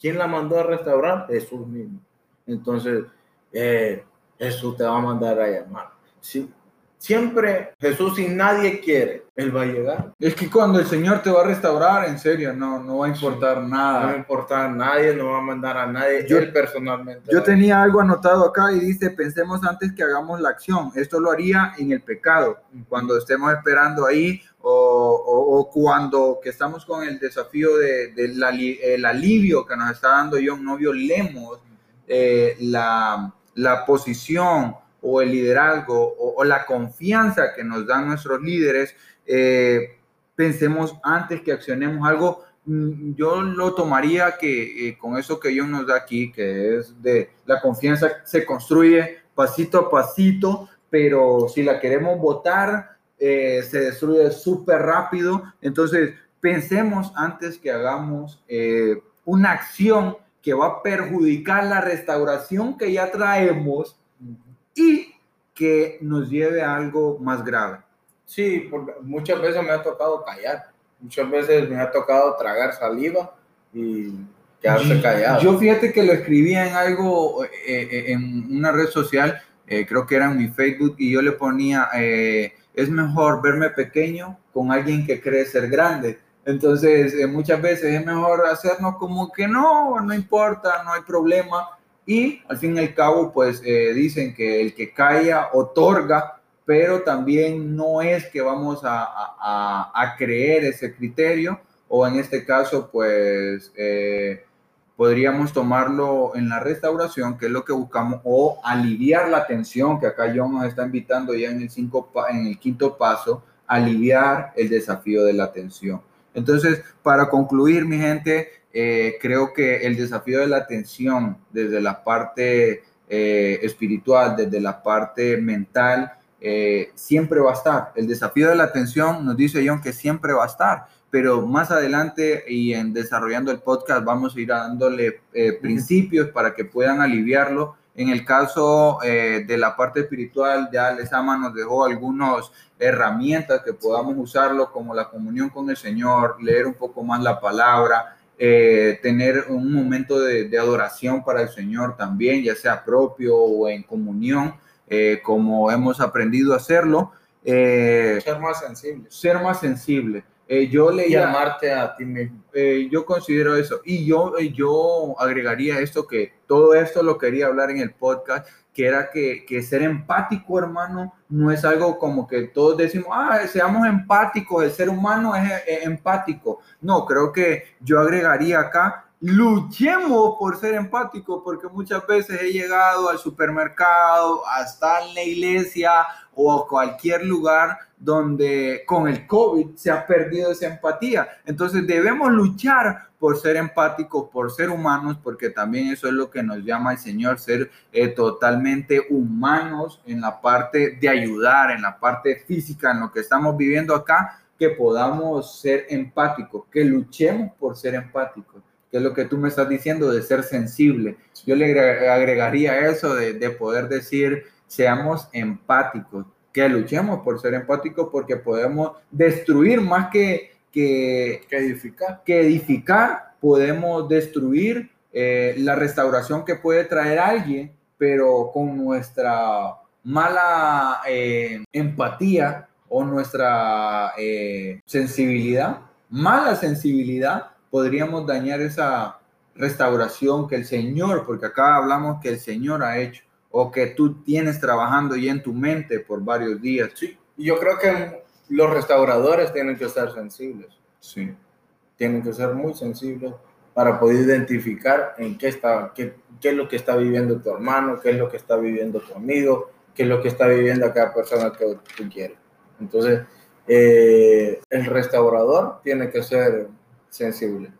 ¿quién la mandó a restaurar? Jesús mismo. Entonces, eh, Jesús te va a mandar a llamar. Sí, siempre Jesús, si nadie quiere, Él va a llegar. Es que cuando el Señor te va a restaurar, en serio, no, no va a importar nada. No va a importar a nadie, no va a mandar a nadie, yo, Él personalmente. Yo tenía algo anotado acá y dice, pensemos antes que hagamos la acción. Esto lo haría en el pecado, cuando estemos esperando ahí o, o, o, cuando que estamos con el desafío del de, de el alivio que nos está dando John, no violemos eh, la, la posición o el liderazgo o, la confianza que nos dan nuestros líderes, eh, pensemos antes que accionemos algo. Mm, yo lo tomaría que eh, con eso que Dios nos da aquí, que es de la confianza se construye pasito a pasito, pero si la queremos votar, eh, se destruye súper rápido. Entonces, pensemos antes que hagamos una acción que va a perjudicar la restauración que ya traemos y que nos lleve a algo más grave. Sí, porque muchas veces me ha tocado callar, muchas veces me ha tocado tragar saliva y quedarse callado. Yo fíjate que lo escribía en algo, eh, eh en una red social, eh, creo que era en mi Facebook, y yo le ponía, eh, es mejor verme pequeño con alguien que cree ser grande. Entonces, muchas veces es mejor hacernos como que no, no importa, no hay problema, y al fin y al cabo, pues eh, dicen que el que calla otorga, pero también no es que vamos a, a, a creer ese criterio, o en este caso, pues eh, podríamos tomarlo en la restauración, que es lo que buscamos, o aliviar la tensión, que acá John nos está invitando ya en el, cinco, en el quinto paso, aliviar el desafío de la tensión. Entonces, para concluir, mi gente, eh, creo que el desafío de la atención desde la parte eh, espiritual, desde la parte mental, eh, siempre va a estar. El desafío de la atención nos dice John que siempre va a estar, pero más adelante y en desarrollando el podcast vamos a ir dándole eh, principios para que puedan aliviarlo. En el caso eh, de la parte espiritual, ya Lesama nos dejó algunas herramientas que podamos usarlo, como la comunión con el Señor, leer un poco más la palabra, eh, tener un momento de, de, adoración para el Señor también, ya sea propio o en comunión, eh, como hemos aprendido a hacerlo. Eh, ser más sensible. Ser más sensible. Eh, yo leía, y amarte a ti mismo. yo considero eso. Y yo, yo agregaría esto, que todo esto lo quería hablar en el podcast, que era que, que, ser empático, hermano, no es algo como que todos decimos, ah, seamos empáticos, el ser humano es, es empático. No, creo que yo agregaría acá, luchemos por ser empáticos, porque muchas veces he llegado al supermercado, hasta en la iglesia o cualquier lugar donde con el COVID se ha perdido esa empatía. Entonces debemos luchar por ser empáticos, por ser humanos, porque también eso es lo que nos llama el Señor, ser eh, totalmente humanos en la parte de ayudar, en la parte física, en lo que estamos viviendo acá, que podamos ser empáticos, que luchemos por ser empáticos que es lo que tú me estás diciendo de ser sensible. Yo le agregaría eso de, de poder decir, seamos empáticos, que luchemos por ser empáticos porque podemos destruir más que, que, edificar. Que edificar, podemos destruir eh, la restauración que puede traer alguien, pero con nuestra mala eh, empatía o nuestra eh, sensibilidad, mala sensibilidad, podríamos dañar esa restauración que el Señor, porque acá hablamos que el Señor ha hecho o que tú tienes trabajando ya en tu mente por varios días. Sí, yo creo que los restauradores tienen que estar sensibles. Sí. Tienen que ser muy sensibles para poder identificar en qué está, qué, qué es lo que está viviendo tu hermano, qué es lo que está viviendo tu amigo, qué es lo que está viviendo cada persona que tú quieres. Entonces, eh, el restaurador tiene que ser sensible,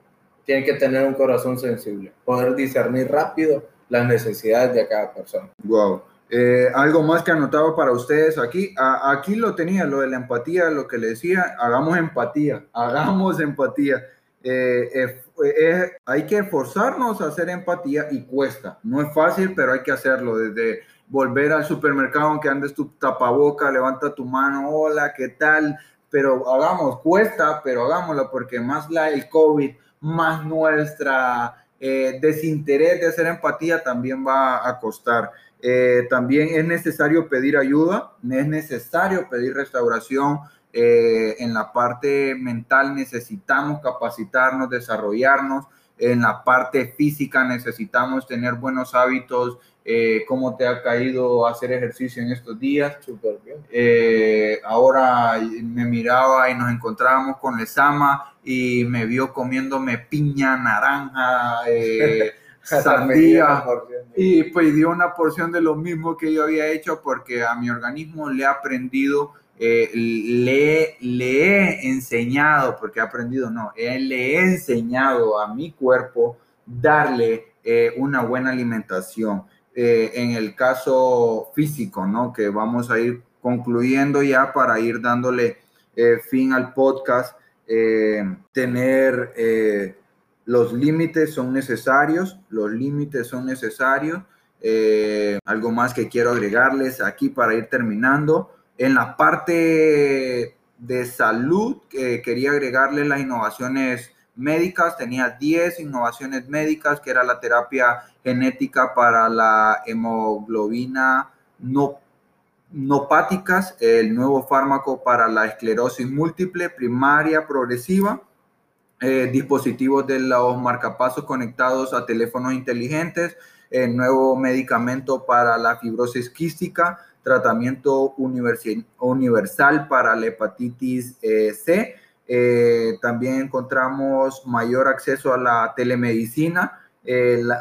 tiene que tener un corazón sensible, poder discernir rápido las necesidades de cada persona. Wow. Eh, algo más que anotado para ustedes aquí. aquí lo tenía, lo de la empatía, lo que le decía, hagamos empatía, hagamos empatía. Eh, eh, hay que esforzarnos a hacer empatía y cuesta. No es fácil, pero hay que hacerlo. Desde volver al supermercado, aunque andes tu tapaboca, levanta tu mano, hola, ¿qué tal? Pero hagamos, cuesta, pero hagámoslo porque más la, el COVID, más nuestra eh, desinterés de hacer empatía también va a costar. Eh, también es necesario pedir ayuda, es necesario pedir restauración. Eh, en la parte mental necesitamos capacitarnos, desarrollarnos. En la parte física necesitamos tener buenos hábitos. ¿Cómo te ha caído hacer ejercicio en estos días? Súper bien. ahora me miraba y nos encontrábamos con Lesama y me vio comiéndome piña, naranja, eh, sandía y pues dio una porción de lo mismo que yo había hecho porque a mi organismo le he aprendido, eh, le, he enseñado, porque he aprendido, no, le he enseñado a mi cuerpo darle eh, una buena alimentación. en el caso físico, ¿no? Que vamos a ir concluyendo ya para ir dándole fin al podcast. Eh, tener eh, los límites son necesarios, los límites son necesarios. Eh, algo más que quiero agregarles aquí para ir terminando. En la parte de salud, quería agregarles las innovaciones médicas. Tenía 10 innovaciones médicas, que era la terapia genética para la hemoglobina no nopáticas, el nuevo fármaco para la esclerosis múltiple primaria progresiva, eh, dispositivos de los marcapasos conectados a teléfonos inteligentes, el nuevo medicamento para la fibrosis quística, tratamiento universal para la hepatitis eh, C. Eh, también encontramos mayor acceso a la telemedicina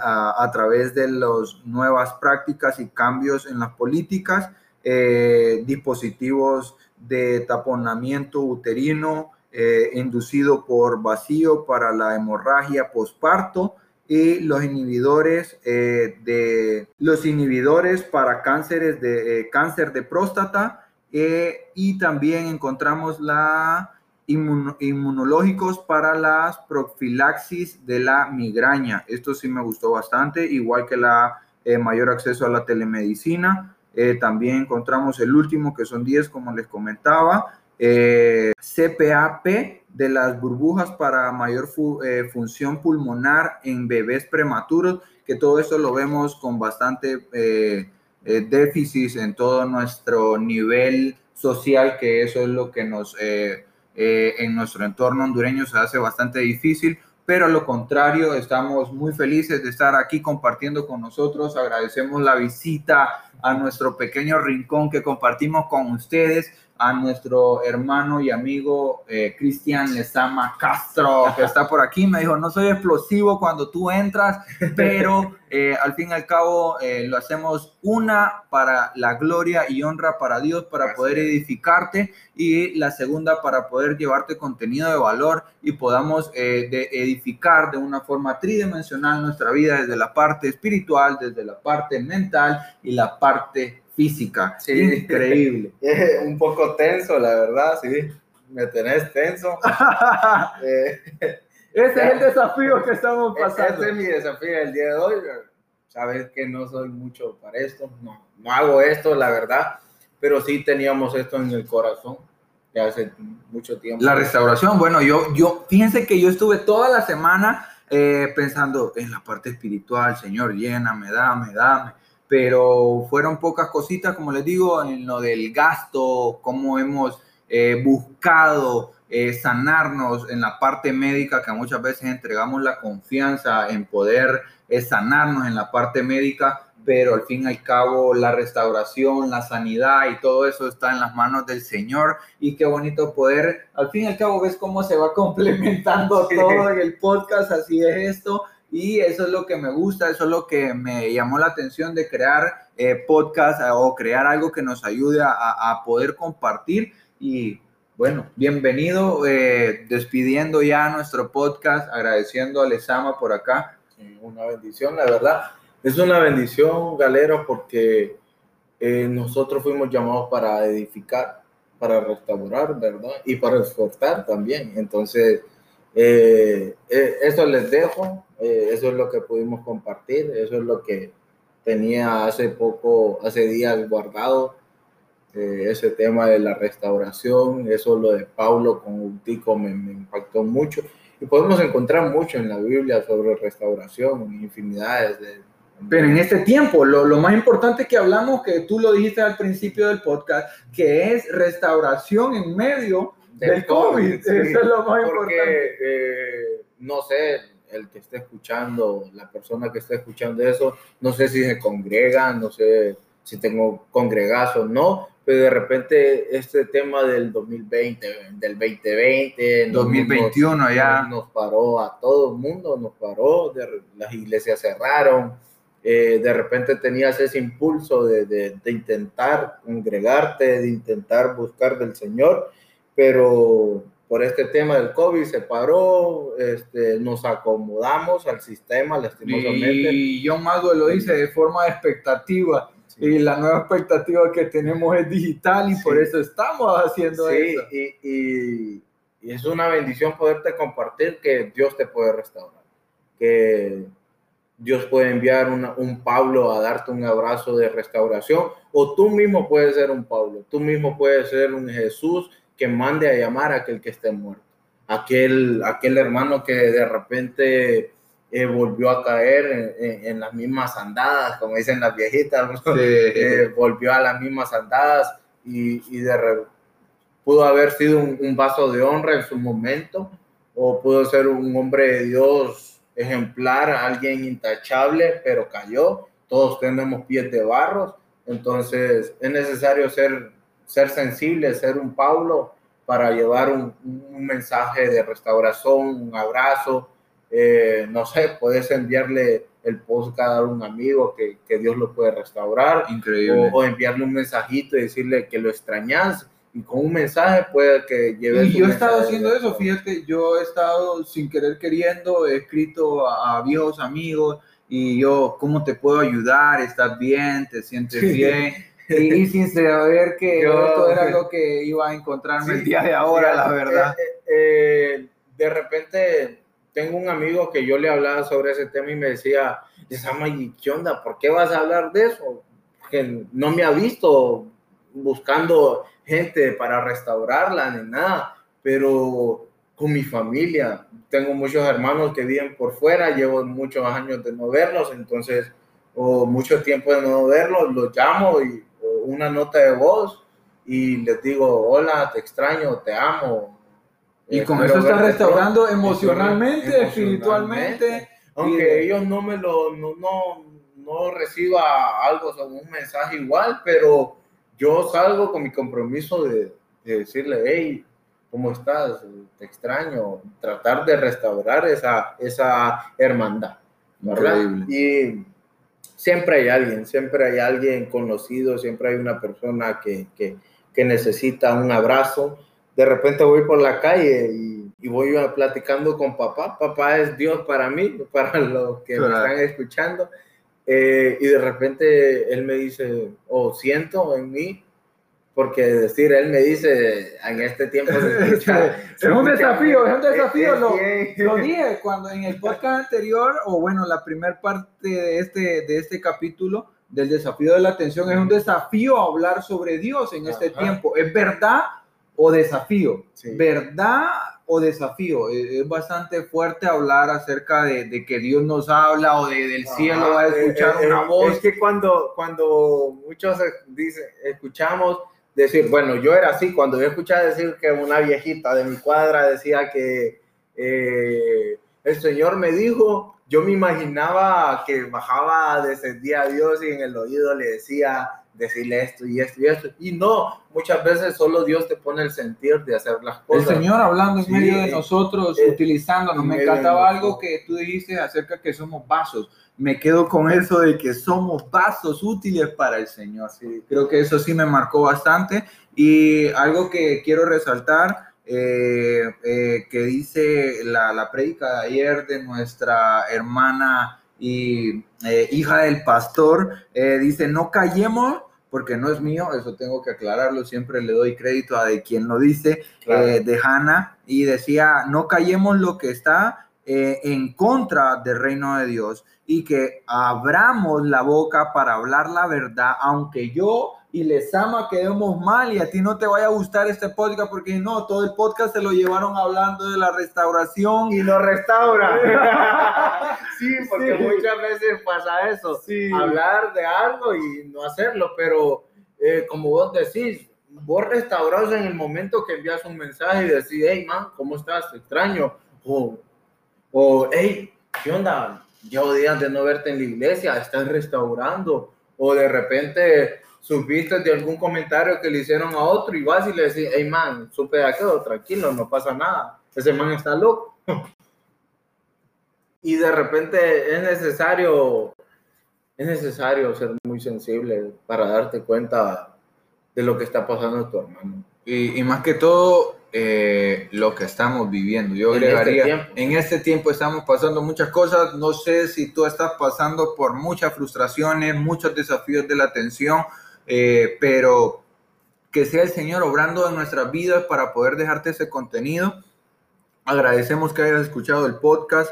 a, a, través de las nuevas prácticas y cambios en las políticas. Eh, dispositivos de taponamiento uterino eh, inducido por vacío para la hemorragia posparto y los inhibidores eh, de los inhibidores para cánceres de cáncer de próstata y también encontramos la inmunológicos para las profilaxis de la migraña. Esto sí me gustó bastante, igual que la mayor acceso a la telemedicina. Eh, también encontramos el último, que son 10, como les comentaba. Eh, CPAP de las burbujas para mayor eh, función pulmonar en bebés prematuros, que todo esto lo vemos con bastante déficit en todo nuestro nivel social, que eso es lo que nos en nuestro entorno hondureño se hace bastante difícil pero a lo contrario, estamos muy felices de estar aquí compartiendo con nosotros. Agradecemos la visita a nuestro pequeño rincón que compartimos con ustedes a nuestro hermano y amigo eh, Cristian Lezama Castro, que está por aquí. Me dijo, no soy explosivo cuando tú entras, pero eh, al fin y al cabo eh, lo hacemos una para la gloria y honra para Dios, para poder edificarte, y la segunda para poder llevarte contenido de valor y podamos de edificar de una forma tridimensional nuestra vida desde la parte espiritual, desde la parte mental y la parte física. Sí. Increíble. un poco tenso, la verdad, sí. Me tenés tenso. Eh, ese es el desafío que estamos pasando. Ese es mi desafío el día de hoy. Sabes que no soy mucho para esto, no, no hago esto, la verdad, pero sí teníamos esto en el corazón ya hace mucho tiempo. La restauración, bueno, yo, yo, fíjense que yo estuve toda la semana eh, pensando en la parte espiritual, Señor, lléname, dame, dame pero fueron pocas cositas, como les digo, en lo del gasto, cómo hemos eh, buscado eh, sanarnos en la parte médica, que muchas veces entregamos la confianza en poder eh, sanarnos en la parte médica, pero al fin y al cabo la restauración, la sanidad y todo eso está en las manos del Señor. Y qué bonito poder, al fin y al cabo ves cómo se va complementando todo en el podcast, así es esto y eso es lo que me gusta, eso es lo que me llamó la atención de crear eh, podcast eh, o crear algo que nos ayude a, poder compartir. Y bueno, bienvenido, eh, despidiendo ya nuestro podcast, agradeciendo a Lesama por acá. una bendición, la verdad. Es una bendición, Galero, porque nosotros fuimos llamados para edificar, para restaurar, ¿verdad? Y para exportar también. Entonces, eso les dejo eh, eso es lo que pudimos compartir, eso es lo que tenía hace poco, hace días guardado, eh, ese tema de la restauración, eso lo de Pablo con Utico me, me, impactó mucho. Y podemos encontrar mucho en la Biblia sobre restauración, infinidades de... Pero en este tiempo, lo, lo más importante que hablamos, que tú lo dijiste al principio del podcast, que es restauración en medio del, COVID. Eso es lo más importante. Eh, no sé, el que esté escuchando, la persona que esté escuchando eso, no sé si se congrega, no sé si tengo congregazo o no, pero de repente este tema del 2020, del 2020, 2021 nos, ya. nos paró a todo el mundo, nos paró, las iglesias cerraron, eh, de repente tenías ese impulso de, de, de intentar congregarte, de intentar buscar del Señor, pero por este tema del COVID se paró, este, nos acomodamos al sistema lastimosamente. Y John Maxwell lo dice de forma expectativa. Y la nueva expectativa que tenemos es digital y por eso estamos haciendo eso. Y, y, y, es una bendición poderte compartir que Dios te puede restaurar, que Dios puede enviar un Pablo a darte un abrazo de restauración, o tú mismo puedes ser un Pablo, tú mismo puedes ser un Jesús que mande a llamar a aquel que esté muerto. Aquel, aquel hermano que de repente eh, volvió a caer en, las mismas andadas, como dicen las viejitas, eh, volvió a las mismas andadas y, y de pudo haber sido un, vaso de honra en su momento, o pudo ser un hombre de Dios ejemplar, alguien intachable, pero cayó. Todos tenemos pies de barros, entonces es necesario ser ser sensible, ser un Pablo para llevar un, mensaje de restauración, un abrazo. Eh, no sé, puedes enviarle el post a un amigo que, que, Dios lo puede restaurar. Increíble. O, enviarle un mensajito y decirle que lo extrañas. Y con un mensaje puede que lleve. Y yo he estado haciendo eso, fíjate, yo he estado sin querer queriendo, he escrito a, a viejos amigos y yo, ¿cómo te puedo ayudar? ¿Estás bien? ¿Te sientes bien? Y sin saber que esto era lo que iba a encontrarme el día de ahora, la verdad. Eh, eh, de repente tengo un amigo que yo le hablaba sobre ese tema y me decía, ¿qué onda? ¿Por qué vas a hablar de eso? Que no me ha visto buscando gente para restaurarla ni nada, pero con mi familia. Tengo muchos hermanos que viven por fuera, llevo muchos años de no verlos, entonces, o mucho tiempo de no verlos, los llamo y una nota de voz y les digo, hola, te extraño, te amo. Y con eso estás restaurando emocionalmente, espiritualmente. Aunque ellos no me lo, no, no, no reciba algo, o un mensaje igual, pero yo salgo con mi compromiso de, decirle, hey, ¿cómo estás? Te extraño. Tratar de restaurar esa, esa hermandad. Y siempre hay alguien, siempre hay alguien conocido, siempre hay una persona que, que, que necesita un abrazo. De repente voy por la calle y, y, voy platicando con papá. Papá es Dios para mí, para los que me están escuchando. Eh, y de repente él me dice, o oh, siento en mí porque decir, él me dice, en este tiempo es un desafío, es un desafío, lo, lo, dije cuando en el podcast anterior, o bueno, la primera parte de este, de este capítulo del desafío de la atención, es un desafío hablar sobre Dios en este tiempo, ¿es verdad o desafío? ¿Verdad o desafío? Es, bastante fuerte hablar acerca de, de, que Dios nos habla o de, del cielo va a escuchar una voz. Es que cuando, cuando muchos dicen, escuchamos decir, bueno, yo era así, cuando yo escuchaba decir que una viejita de mi cuadra decía que eh, el Señor me dijo, yo me imaginaba que bajaba, descendía a Dios y en el oído le decía, decirle esto y esto y esto. Y no, muchas veces solo Dios te pone el sentir de hacer las cosas. El Señor hablando en medio de nosotros, eh, utilizándonos. Me encantaba algo que tú dijiste acerca que somos vasos me quedo con eso de que somos vasos útiles para el Señor. Sí, creo que eso sí me marcó bastante. Y algo que quiero resaltar, eh, eh, que dice la, la prédica de ayer de nuestra hermana y eh, hija del pastor, dice, no callemos porque no es mío, eso tengo que aclararlo, siempre le doy crédito a de quien lo dice, de Hannah, y decía, no callemos lo que está en contra del reino de Dios y que abramos la boca para hablar la verdad, aunque yo y les ama quedemos mal y a ti no te vaya a gustar este podcast porque no, todo el podcast se lo llevaron hablando de la restauración y lo restaura. sí, porque muchas veces pasa eso, hablar de algo y no hacerlo, pero eh, como vos decís, vos restaurás en el momento que envías un mensaje y decís, hey man, ¿cómo estás? extraño. O, o hey, ¿qué onda? llevo días de no verte en la iglesia, estás restaurando, o de repente supiste de algún comentario que le hicieron a otro y vas y le decís, hey man, supe de aquello, tranquilo, no pasa nada, ese man está loco. y de repente es necesario, es necesario ser muy sensible para darte cuenta de lo que está pasando a tu hermano. Y, y más que todo, eh, lo que estamos viviendo. Yo en este agregaría, en este tiempo estamos pasando muchas cosas, no sé si tú estás pasando por muchas frustraciones, muchos desafíos de la atención, eh, pero que sea el Señor obrando en nuestras vidas para poder dejarte ese contenido. Agradecemos que hayas escuchado el podcast.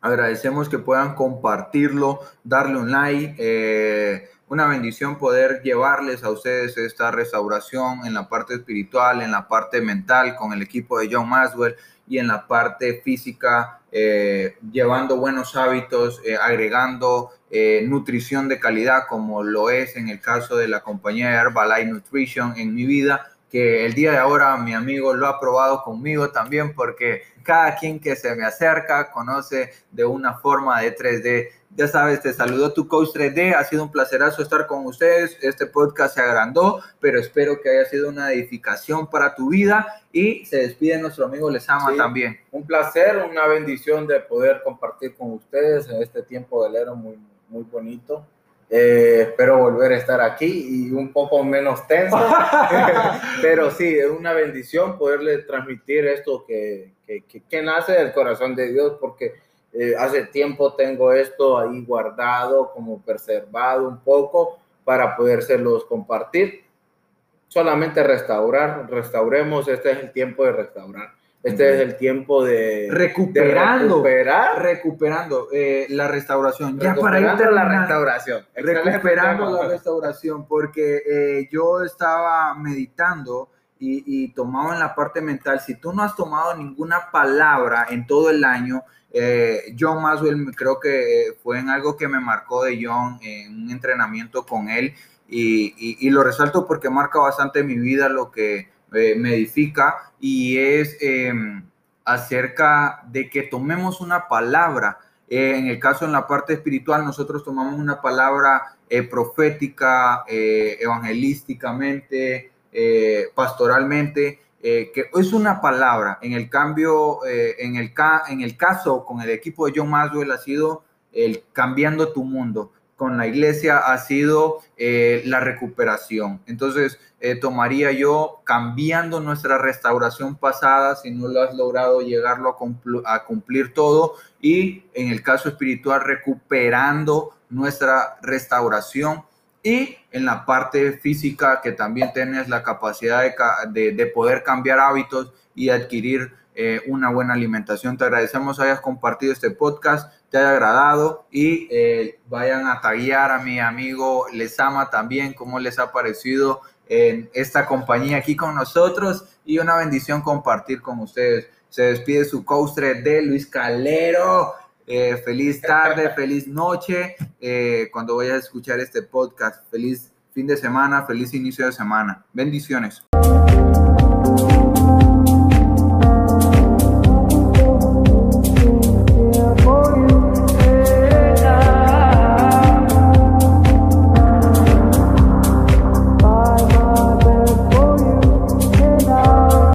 Agradecemos que puedan compartirlo, darle un like. Eh, una bendición poder llevarles a ustedes esta restauración en la parte espiritual, en la parte mental con el equipo de John Maswell y en la parte física, eh, llevando buenos hábitos, eh, agregando eh, nutrición de calidad como lo es en el caso de la compañía Herbalife Nutrition en mi vida, que el día de ahora mi amigo lo ha probado conmigo también porque cada quien que se me acerca conoce de una forma de 3D ya sabes, te saludo tu coach 3D. Ha sido un placerazo estar con ustedes. Este podcast se agrandó, pero espero que haya sido una edificación para tu vida. Y se despide nuestro amigo Les Ama también. Un placer, una bendición de poder compartir con ustedes en este tiempo de enero muy, muy bonito. Eh, espero volver a estar aquí y un poco menos tenso, pero sí, es una bendición poderle transmitir esto que, que, que nace del corazón de Dios, porque eh, hace tiempo tengo esto ahí guardado, como preservado un poco para podérselos compartir. Solamente restaurar, restauremos, este es el tiempo de restaurar. Este es el tiempo de recuperando, recuperar, recuperando eh, la restauración. Ya para ir la restauración. Recuperando la restauración, porque eh, yo estaba meditando y, y tomado en la parte mental. Si tú no has tomado ninguna palabra en todo el año, eh, John Maswell creo que fue en algo que me marcó de John en un entrenamiento con él y, lo resalto porque marca bastante mi vida, lo que eh, me edifica y es em, acerca de que tomemos una palabra Eh, en el caso en la parte espiritual, nosotros tomamos una palabra eh, profética, eh, pastoralmente, que es una palabra. En el cambio, en, el en el caso con el equipo de John Maswell ha sido el cambiando tu mundo con la iglesia ha sido eh, la recuperación. Entonces, eh, tomaría yo cambiando nuestra restauración pasada, si no lo has logrado llegarlo a, a cumplir todo, y en el caso espiritual, recuperando nuestra restauración. Y en la parte física, que también tienes la capacidad de, de, poder cambiar hábitos y adquirir eh, una buena alimentación. Te agradecemos hayas compartido este podcast te haya agradado y eh, vayan a taguear a mi amigo Lesama también, cómo les ha parecido en esta compañía aquí con nosotros y una bendición compartir con ustedes. Se despide su coaster de Luis Calero. Eh, feliz tarde, feliz noche eh, cuando vayas a escuchar este podcast. Feliz fin de semana, feliz inicio de semana. Bendiciones.